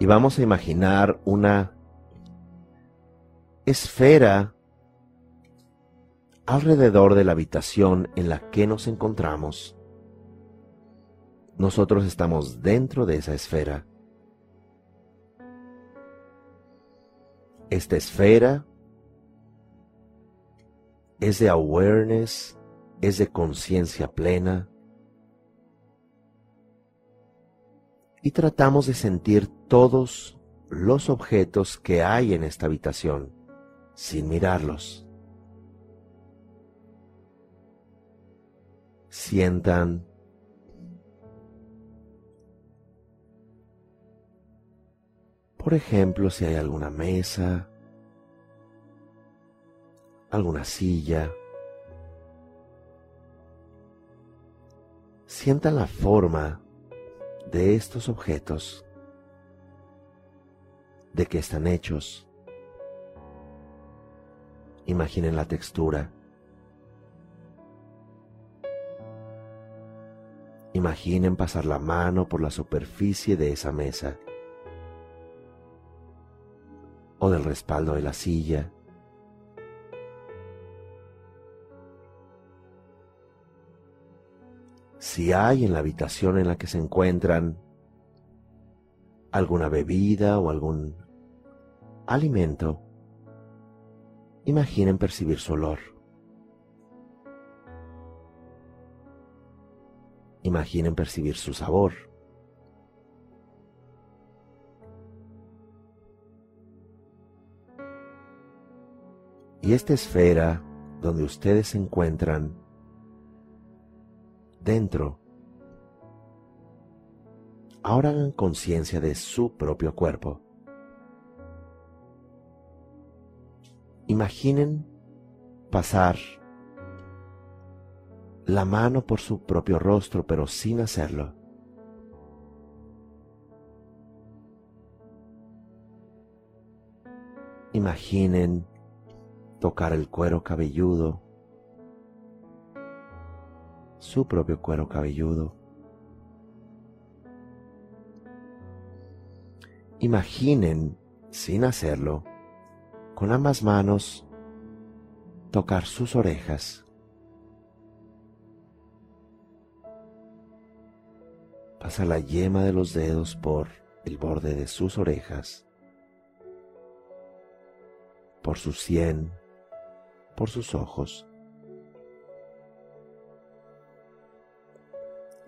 y vamos a imaginar una esfera alrededor de la habitación en la que nos encontramos. Nosotros estamos dentro de esa esfera. Esta esfera es de awareness, es de conciencia plena. Y tratamos de sentir todos los objetos que hay en esta habitación sin mirarlos. Sientan Por ejemplo, si hay alguna mesa, alguna silla, sientan la forma de estos objetos, de qué están hechos. Imaginen la textura. Imaginen pasar la mano por la superficie de esa mesa o del respaldo de la silla. Si hay en la habitación en la que se encuentran alguna bebida o algún alimento, imaginen percibir su olor. Imaginen percibir su sabor. Y esta esfera donde ustedes se encuentran dentro, ahora hagan conciencia de su propio cuerpo. Imaginen pasar la mano por su propio rostro, pero sin hacerlo. Imaginen tocar el cuero cabelludo, su propio cuero cabelludo. Imaginen, sin hacerlo, con ambas manos, tocar sus orejas. Pasa la yema de los dedos por el borde de sus orejas, por su sien, por sus ojos.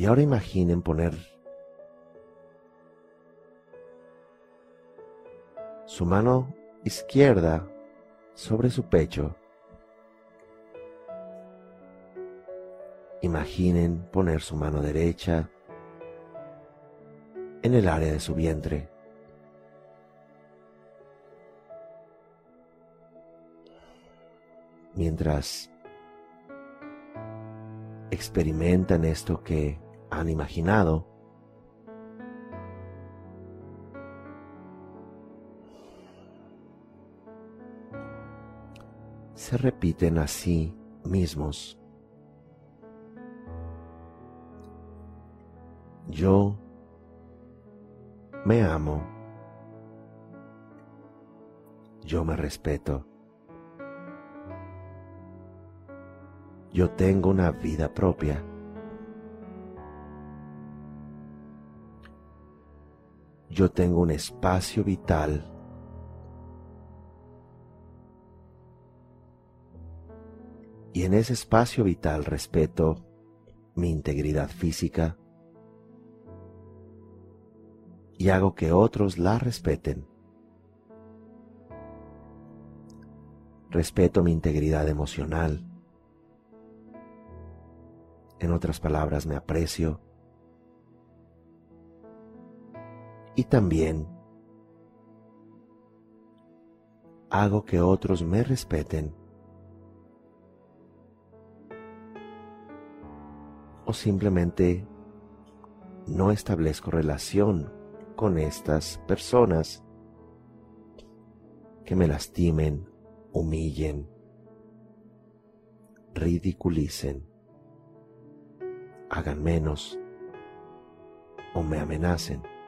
Y ahora imaginen poner su mano izquierda sobre su pecho. Imaginen poner su mano derecha en el área de su vientre. Mientras experimentan esto que han imaginado, se repiten a sí mismos. Yo me amo. Yo me respeto. Yo tengo una vida propia. Yo tengo un espacio vital y en ese espacio vital respeto mi integridad física y hago que otros la respeten. Respeto mi integridad emocional. En otras palabras, me aprecio. Y también hago que otros me respeten o simplemente no establezco relación con estas personas que me lastimen, humillen, ridiculicen, hagan menos o me amenacen.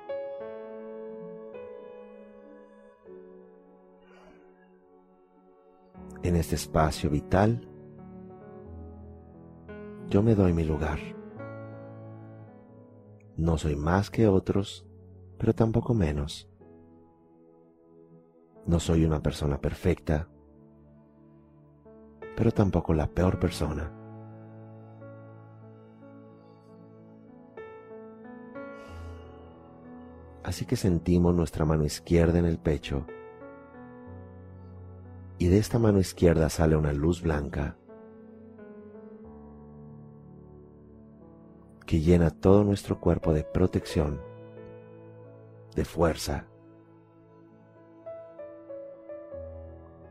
En este espacio vital, yo me doy mi lugar. No soy más que otros, pero tampoco menos. No soy una persona perfecta, pero tampoco la peor persona. Así que sentimos nuestra mano izquierda en el pecho y de esta mano izquierda sale una luz blanca que llena todo nuestro cuerpo de protección, de fuerza.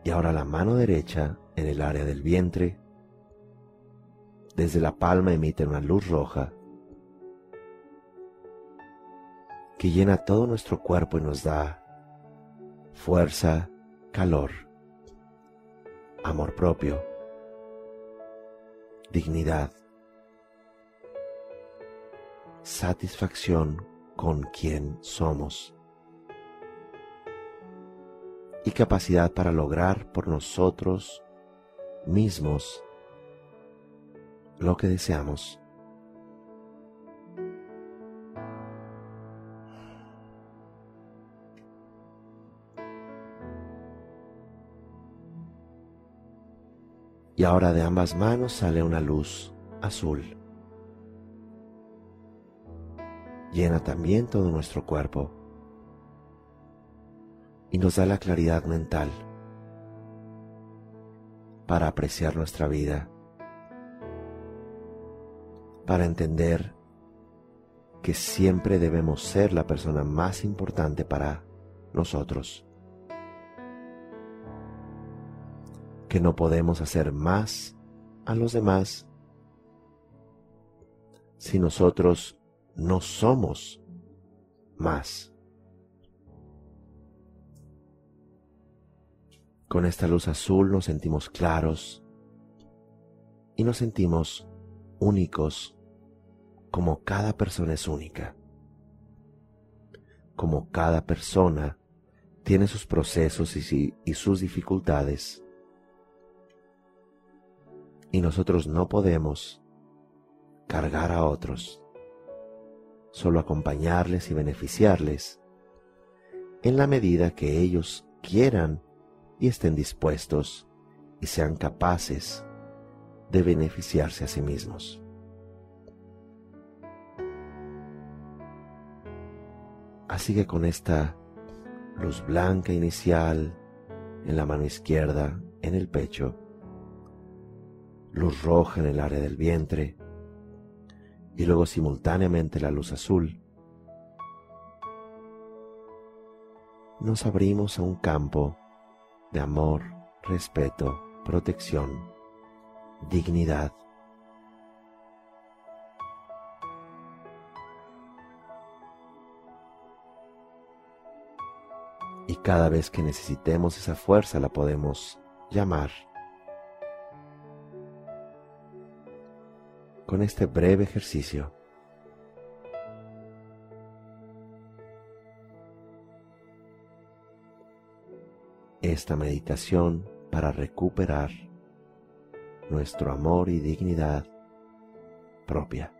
Y ahora la mano derecha en el área del vientre, desde la palma emite una luz roja que llena todo nuestro cuerpo y nos da fuerza, calor, amor propio, dignidad, satisfacción con quien somos y capacidad para lograr por nosotros mismos lo que deseamos. Y ahora de ambas manos sale una luz azul. Llena también todo nuestro cuerpo. Y nos da la claridad mental para apreciar nuestra vida, para entender que siempre debemos ser la persona más importante para nosotros, que no podemos hacer más a los demás si nosotros no somos más. Con esta luz azul nos sentimos claros y nos sentimos únicos como cada persona es única. Como cada persona tiene sus procesos y, y sus dificultades. Y nosotros no podemos cargar a otros solo acompañarles y beneficiarles en la medida que ellos quieran y estén dispuestos y sean capaces de beneficiarse a sí mismos. Así que con esta luz blanca inicial en la mano izquierda, en el pecho, luz roja en el área del vientre, y luego simultáneamente la luz azul, nos abrimos a un campo de amor, respeto, protección, dignidad. Y cada vez que necesitemos esa fuerza la podemos llamar con este breve ejercicio. Esta meditación para recuperar nuestro amor y dignidad propia.